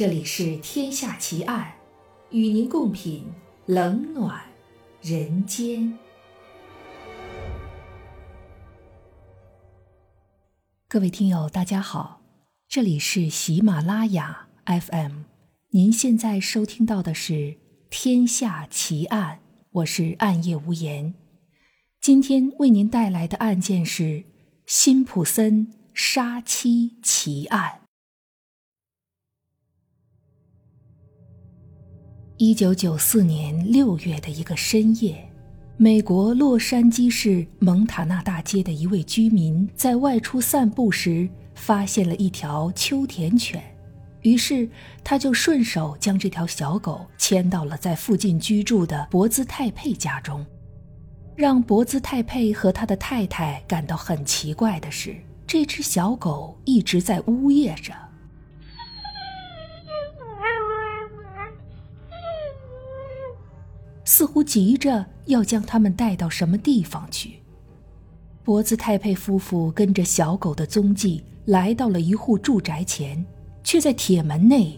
这里是《天下奇案》，与您共品冷暖人间。各位听友，大家好，这里是喜马拉雅 FM，您现在收听到的是《天下奇案》，我是暗夜无言。今天为您带来的案件是辛普森杀妻奇案。一九九四年六月的一个深夜，美国洛杉矶市蒙塔纳大街的一位居民在外出散步时，发现了一条秋田犬，于是他就顺手将这条小狗牵到了在附近居住的博兹泰佩家中。让博兹泰佩和他的太太感到很奇怪的是，这只小狗一直在呜咽着。似乎急着要将他们带到什么地方去。博兹泰佩夫妇跟着小狗的踪迹来到了一户住宅前，却在铁门内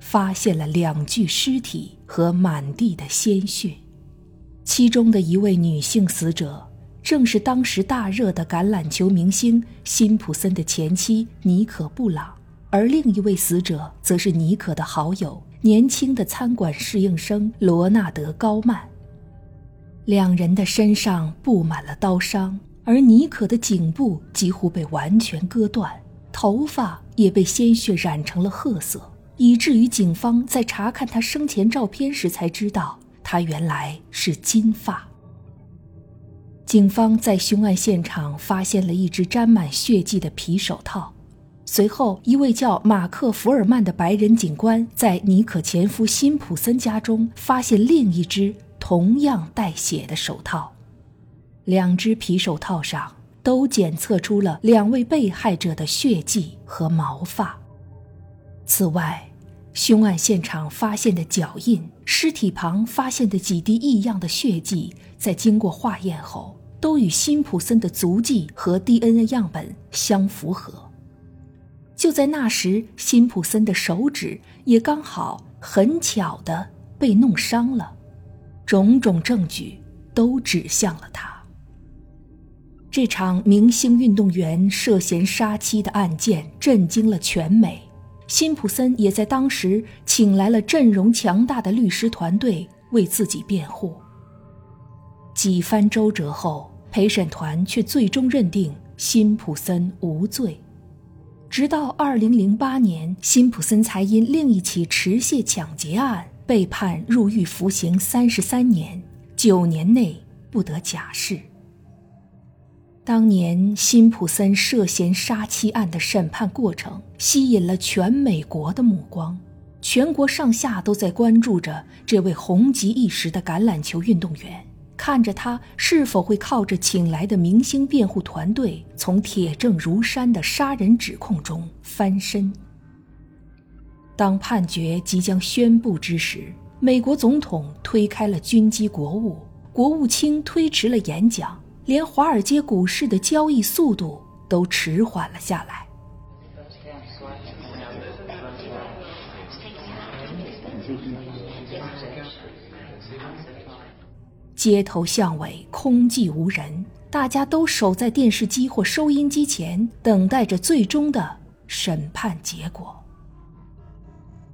发现了两具尸体和满地的鲜血。其中的一位女性死者，正是当时大热的橄榄球明星辛普森的前妻妮可·布朗，而另一位死者则是妮可的好友。年轻的餐馆侍应生罗纳德·高曼，两人的身上布满了刀伤，而妮可的颈部几乎被完全割断，头发也被鲜血染成了褐色，以至于警方在查看他生前照片时才知道他原来是金发。警方在凶案现场发现了一只沾满血迹的皮手套。随后，一位叫马克·福尔曼的白人警官在尼可前夫辛普森家中发现另一只同样带血的手套，两只皮手套上都检测出了两位被害者的血迹和毛发。此外，凶案现场发现的脚印、尸体旁发现的几滴异样的血迹，在经过化验后，都与辛普森的足迹和 DNA 样本相符合。就在那时，辛普森的手指也刚好很巧的被弄伤了，种种证据都指向了他。这场明星运动员涉嫌杀妻的案件震惊了全美，辛普森也在当时请来了阵容强大的律师团队为自己辩护。几番周折后，陪审团却最终认定辛普森无罪。直到二零零八年，辛普森才因另一起持械抢劫案被判入狱服刑三十三年，九年内不得假释。当年辛普森涉嫌杀妻案的审判过程吸引了全美国的目光，全国上下都在关注着这位红极一时的橄榄球运动员。看着他是否会靠着请来的明星辩护团队，从铁证如山的杀人指控中翻身。当判决即将宣布之时，美国总统推开了军机国务，国务卿推迟了演讲，连华尔街股市的交易速度都迟缓了下来。街头巷尾空寂无人，大家都守在电视机或收音机前，等待着最终的审判结果。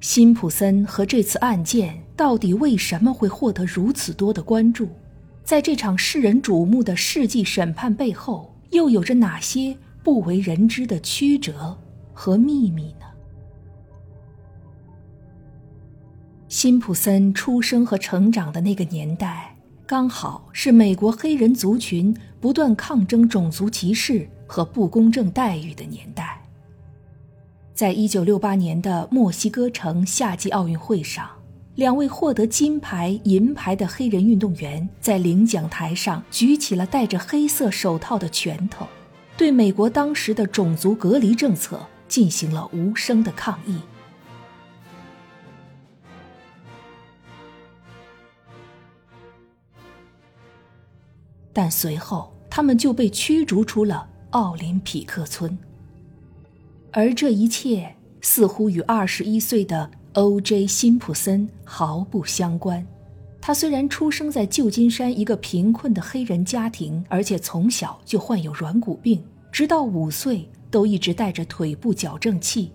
辛普森和这次案件到底为什么会获得如此多的关注？在这场世人瞩目的世纪审判背后，又有着哪些不为人知的曲折和秘密呢？辛普森出生和成长的那个年代。刚好是美国黑人族群不断抗争种族歧视和不公正待遇的年代。在一九六八年的墨西哥城夏季奥运会上，两位获得金牌、银牌的黑人运动员在领奖台上举起了戴着黑色手套的拳头，对美国当时的种族隔离政策进行了无声的抗议。但随后，他们就被驱逐出了奥林匹克村。而这一切似乎与二十一岁的 O.J. 辛普森毫不相关。他虽然出生在旧金山一个贫困的黑人家庭，而且从小就患有软骨病，直到五岁都一直带着腿部矫正器，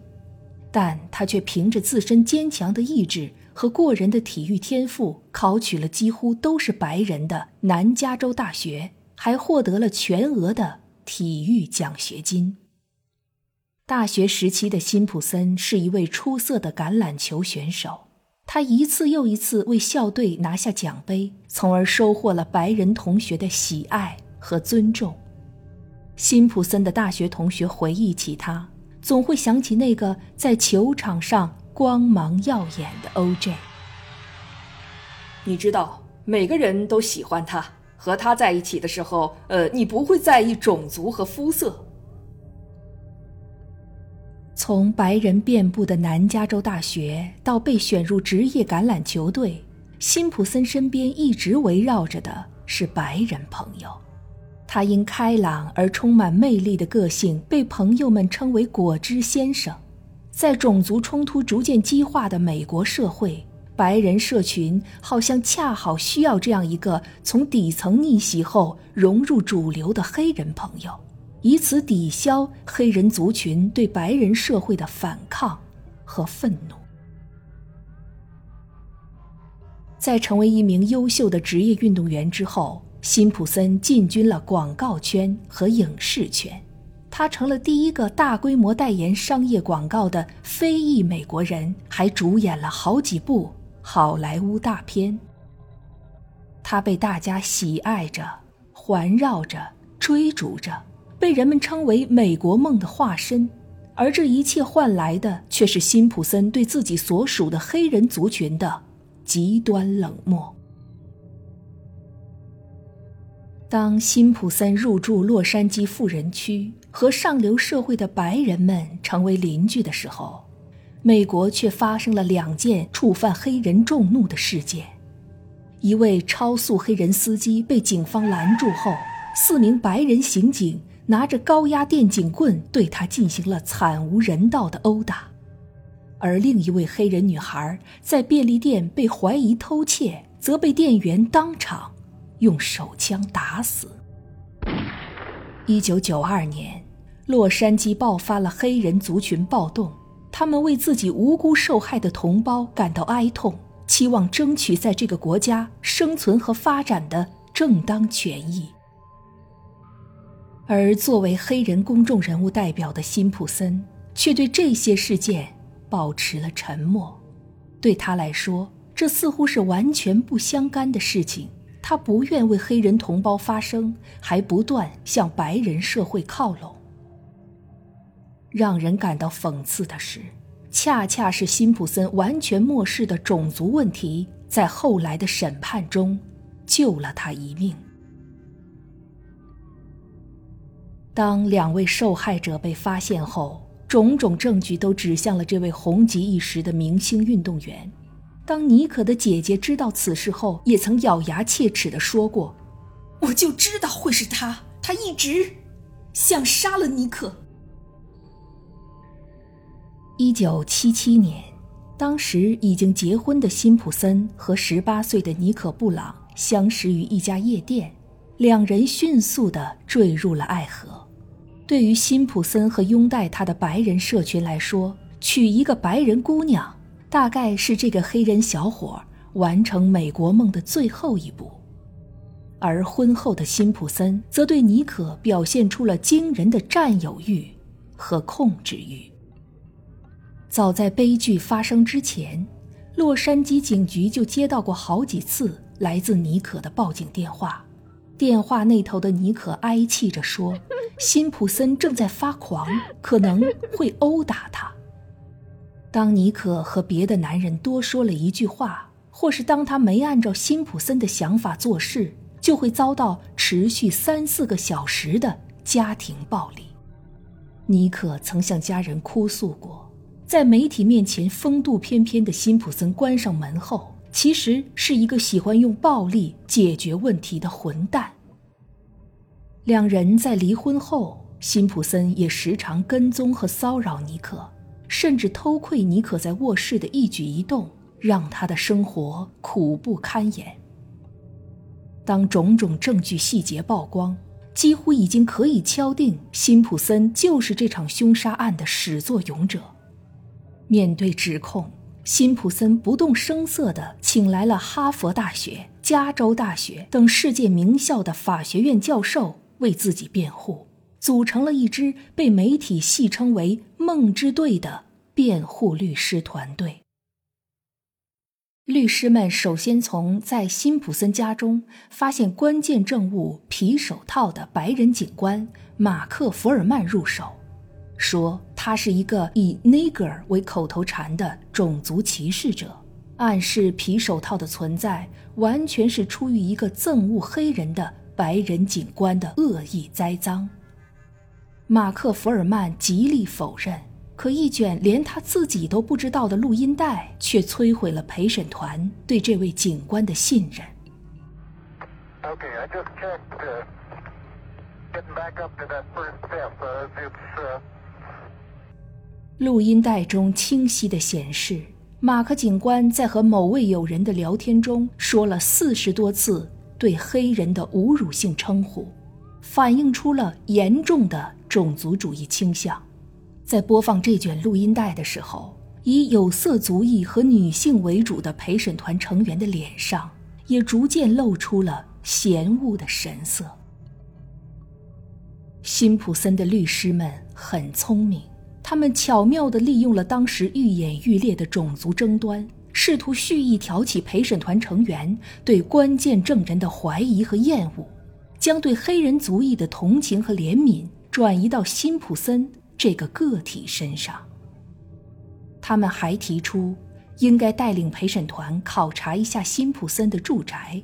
但他却凭着自身坚强的意志和过人的体育天赋，考取了几乎都是白人的南加州大学，还获得了全额的体育奖学金。大学时期的辛普森是一位出色的橄榄球选手。他一次又一次为校队拿下奖杯，从而收获了白人同学的喜爱和尊重。辛普森的大学同学回忆起他，总会想起那个在球场上光芒耀眼的 O.J。你知道，每个人都喜欢他，和他在一起的时候，呃，你不会在意种族和肤色。从白人遍布的南加州大学到被选入职业橄榄球队，辛普森身边一直围绕着的是白人朋友。他因开朗而充满魅力的个性，被朋友们称为“果汁先生”。在种族冲突逐渐激化的美国社会，白人社群好像恰好需要这样一个从底层逆袭后融入主流的黑人朋友。以此抵消黑人族群对白人社会的反抗和愤怒。在成为一名优秀的职业运动员之后，辛普森进军了广告圈和影视圈。他成了第一个大规模代言商业广告的非裔美国人，还主演了好几部好莱坞大片。他被大家喜爱着，环绕着，追逐着。被人们称为“美国梦”的化身，而这一切换来的却是辛普森对自己所属的黑人族群的极端冷漠。当辛普森入住洛杉矶富人区，和上流社会的白人们成为邻居的时候，美国却发生了两件触犯黑人众怒的事件：一位超速黑人司机被警方拦住后，四名白人刑警。拿着高压电警棍对他进行了惨无人道的殴打，而另一位黑人女孩在便利店被怀疑偷窃，则被店员当场用手枪打死。一九九二年，洛杉矶爆发了黑人族群暴动，他们为自己无辜受害的同胞感到哀痛，期望争取在这个国家生存和发展的正当权益。而作为黑人公众人物代表的辛普森，却对这些事件保持了沉默。对他来说，这似乎是完全不相干的事情。他不愿为黑人同胞发声，还不断向白人社会靠拢。让人感到讽刺的是，恰恰是辛普森完全漠视的种族问题，在后来的审判中救了他一命。当两位受害者被发现后，种种证据都指向了这位红极一时的明星运动员。当妮可的姐姐知道此事后，也曾咬牙切齿地说过：“我就知道会是他，他一直想杀了妮可。”一九七七年，当时已经结婚的辛普森和十八岁的尼可·布朗相识于一家夜店，两人迅速地坠入了爱河。对于辛普森和拥戴他的白人社群来说，娶一个白人姑娘，大概是这个黑人小伙完成美国梦的最后一步。而婚后的辛普森则对妮可表现出了惊人的占有欲和控制欲。早在悲剧发生之前，洛杉矶警局就接到过好几次来自妮可的报警电话，电话那头的妮可哀泣着说。辛普森正在发狂，可能会殴打他。当尼可和别的男人多说了一句话，或是当他没按照辛普森的想法做事，就会遭到持续三四个小时的家庭暴力。尼可曾向家人哭诉过，在媒体面前风度翩翩的辛普森关上门后，其实是一个喜欢用暴力解决问题的混蛋。两人在离婚后，辛普森也时常跟踪和骚扰尼克，甚至偷窥尼可在卧室的一举一动，让他的生活苦不堪言。当种种证据细节曝光，几乎已经可以敲定辛普森就是这场凶杀案的始作俑者。面对指控，辛普森不动声色地请来了哈佛大学、加州大学等世界名校的法学院教授为自己辩护，组成了一支被媒体戏称为“梦之队”的辩护律师团队。律师们首先从在辛普森家中发现关键证物皮手套的白人警官马克·福尔曼入手，说他是一个以 “nigger” 为口头禅的种族歧视者，暗示皮手套的存在完全是出于一个憎恶黑人的白人警官的恶意栽赃。马克·福尔曼极力否认。可一卷连他自己都不知道的录音带，却摧毁了陪审团对这位警官的信任。录音带中清晰的显示，马克警官在和某位友人的聊天中说了四十多次对黑人的侮辱性称呼，反映出了严重的种族主义倾向。在播放这卷录音带的时候，以有色族裔和女性为主的陪审团成员的脸上也逐渐露出了嫌恶的神色。辛普森的律师们很聪明，他们巧妙地利用了当时愈演愈烈的种族争端，试图蓄意挑起陪审团成员对关键证人的怀疑和厌恶，将对黑人族裔的同情和怜悯转移到辛普森。这个个体身上，他们还提出应该带领陪审团考察一下辛普森的住宅，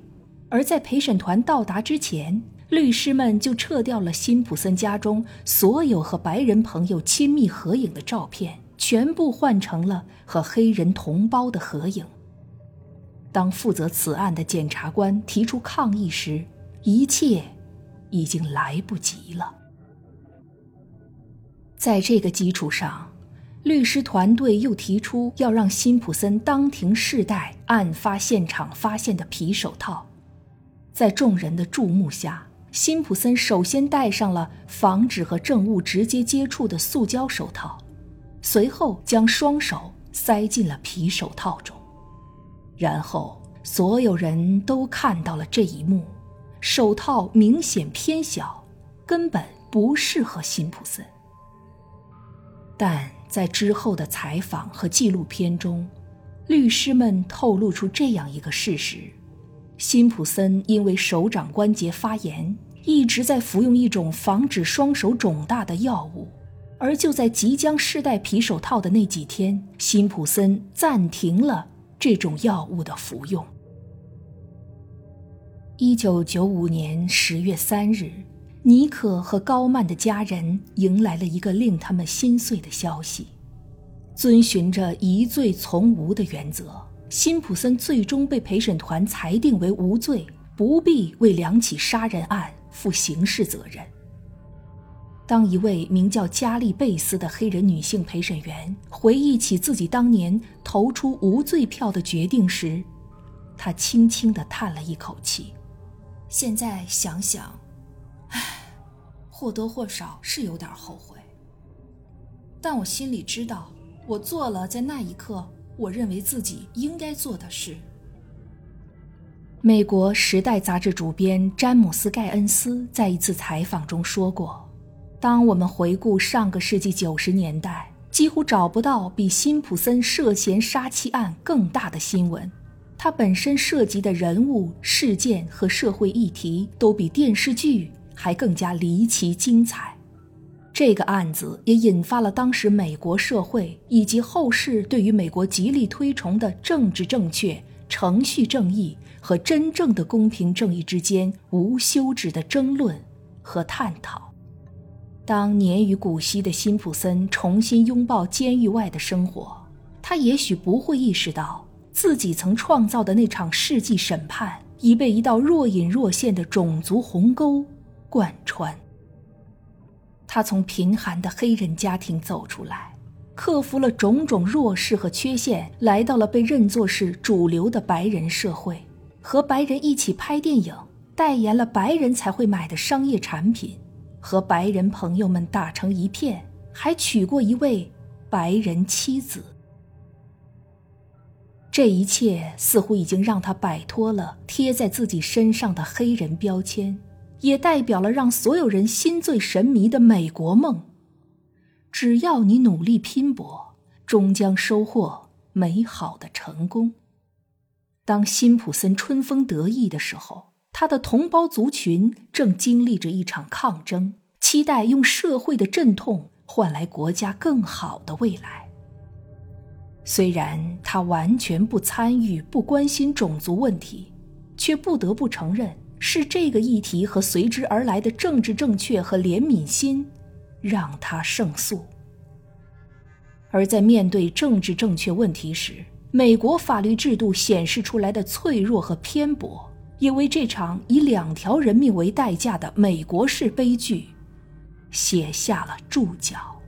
而在陪审团到达之前，律师们就撤掉了辛普森家中所有和白人朋友亲密合影的照片，全部换成了和黑人同胞的合影。当负责此案的检察官提出抗议时，一切已经来不及了。在这个基础上，律师团队又提出要让辛普森当庭试戴案发现场发现的皮手套。在众人的注目下，辛普森首先戴上了防止和证物直接接触的塑胶手套，随后将双手塞进了皮手套中。然后，所有人都看到了这一幕：手套明显偏小，根本不适合辛普森。但在之后的采访和纪录片中，律师们透露出这样一个事实：辛普森因为手掌关节发炎，一直在服用一种防止双手肿大的药物。而就在即将试戴皮手套的那几天，辛普森暂停了这种药物的服用。一九九五年十月三日。尼可和高曼的家人迎来了一个令他们心碎的消息：遵循着疑罪从无的原则，辛普森最终被陪审团裁定为无罪，不必为两起杀人案负刑事责任。当一位名叫加利贝斯的黑人女性陪审员回忆起自己当年投出无罪票的决定时，她轻轻地叹了一口气。现在想想。唉或多或少是有点后悔，但我心里知道，我做了在那一刻我认为自己应该做的事。美国《时代》杂志主编詹姆斯·盖恩斯在一次采访中说过：“当我们回顾上个世纪九十年代，几乎找不到比辛普森涉嫌杀妻案更大的新闻。他本身涉及的人物、事件和社会议题都比电视剧。”还更加离奇精彩，这个案子也引发了当时美国社会以及后世对于美国极力推崇的政治正确、程序正义和真正的公平正义之间无休止的争论和探讨。当年逾古稀的辛普森重新拥抱监狱外的生活，他也许不会意识到自己曾创造的那场世纪审判已被一道若隐若现的种族鸿沟。贯穿。他从贫寒的黑人家庭走出来，克服了种种弱势和缺陷，来到了被认作是主流的白人社会，和白人一起拍电影，代言了白人才会买的商业产品，和白人朋友们打成一片，还娶过一位白人妻子。这一切似乎已经让他摆脱了贴在自己身上的黑人标签，也代表了让所有人心醉神迷的美国梦。只要你努力拼搏，终将收获美好的成功。当辛普森春风得意的时候，他的同胞族群正经历着一场抗争，期待用社会的阵痛换来国家更好的未来。虽然他完全不参与、不关心种族问题，却不得不承认，是这个议题和随之而来的政治正确和怜悯心，让他胜诉。而在面对政治正确问题时，美国法律制度显示出来的脆弱和偏颇，也为这场以两条人命为代价的美国式悲剧，写下了注脚。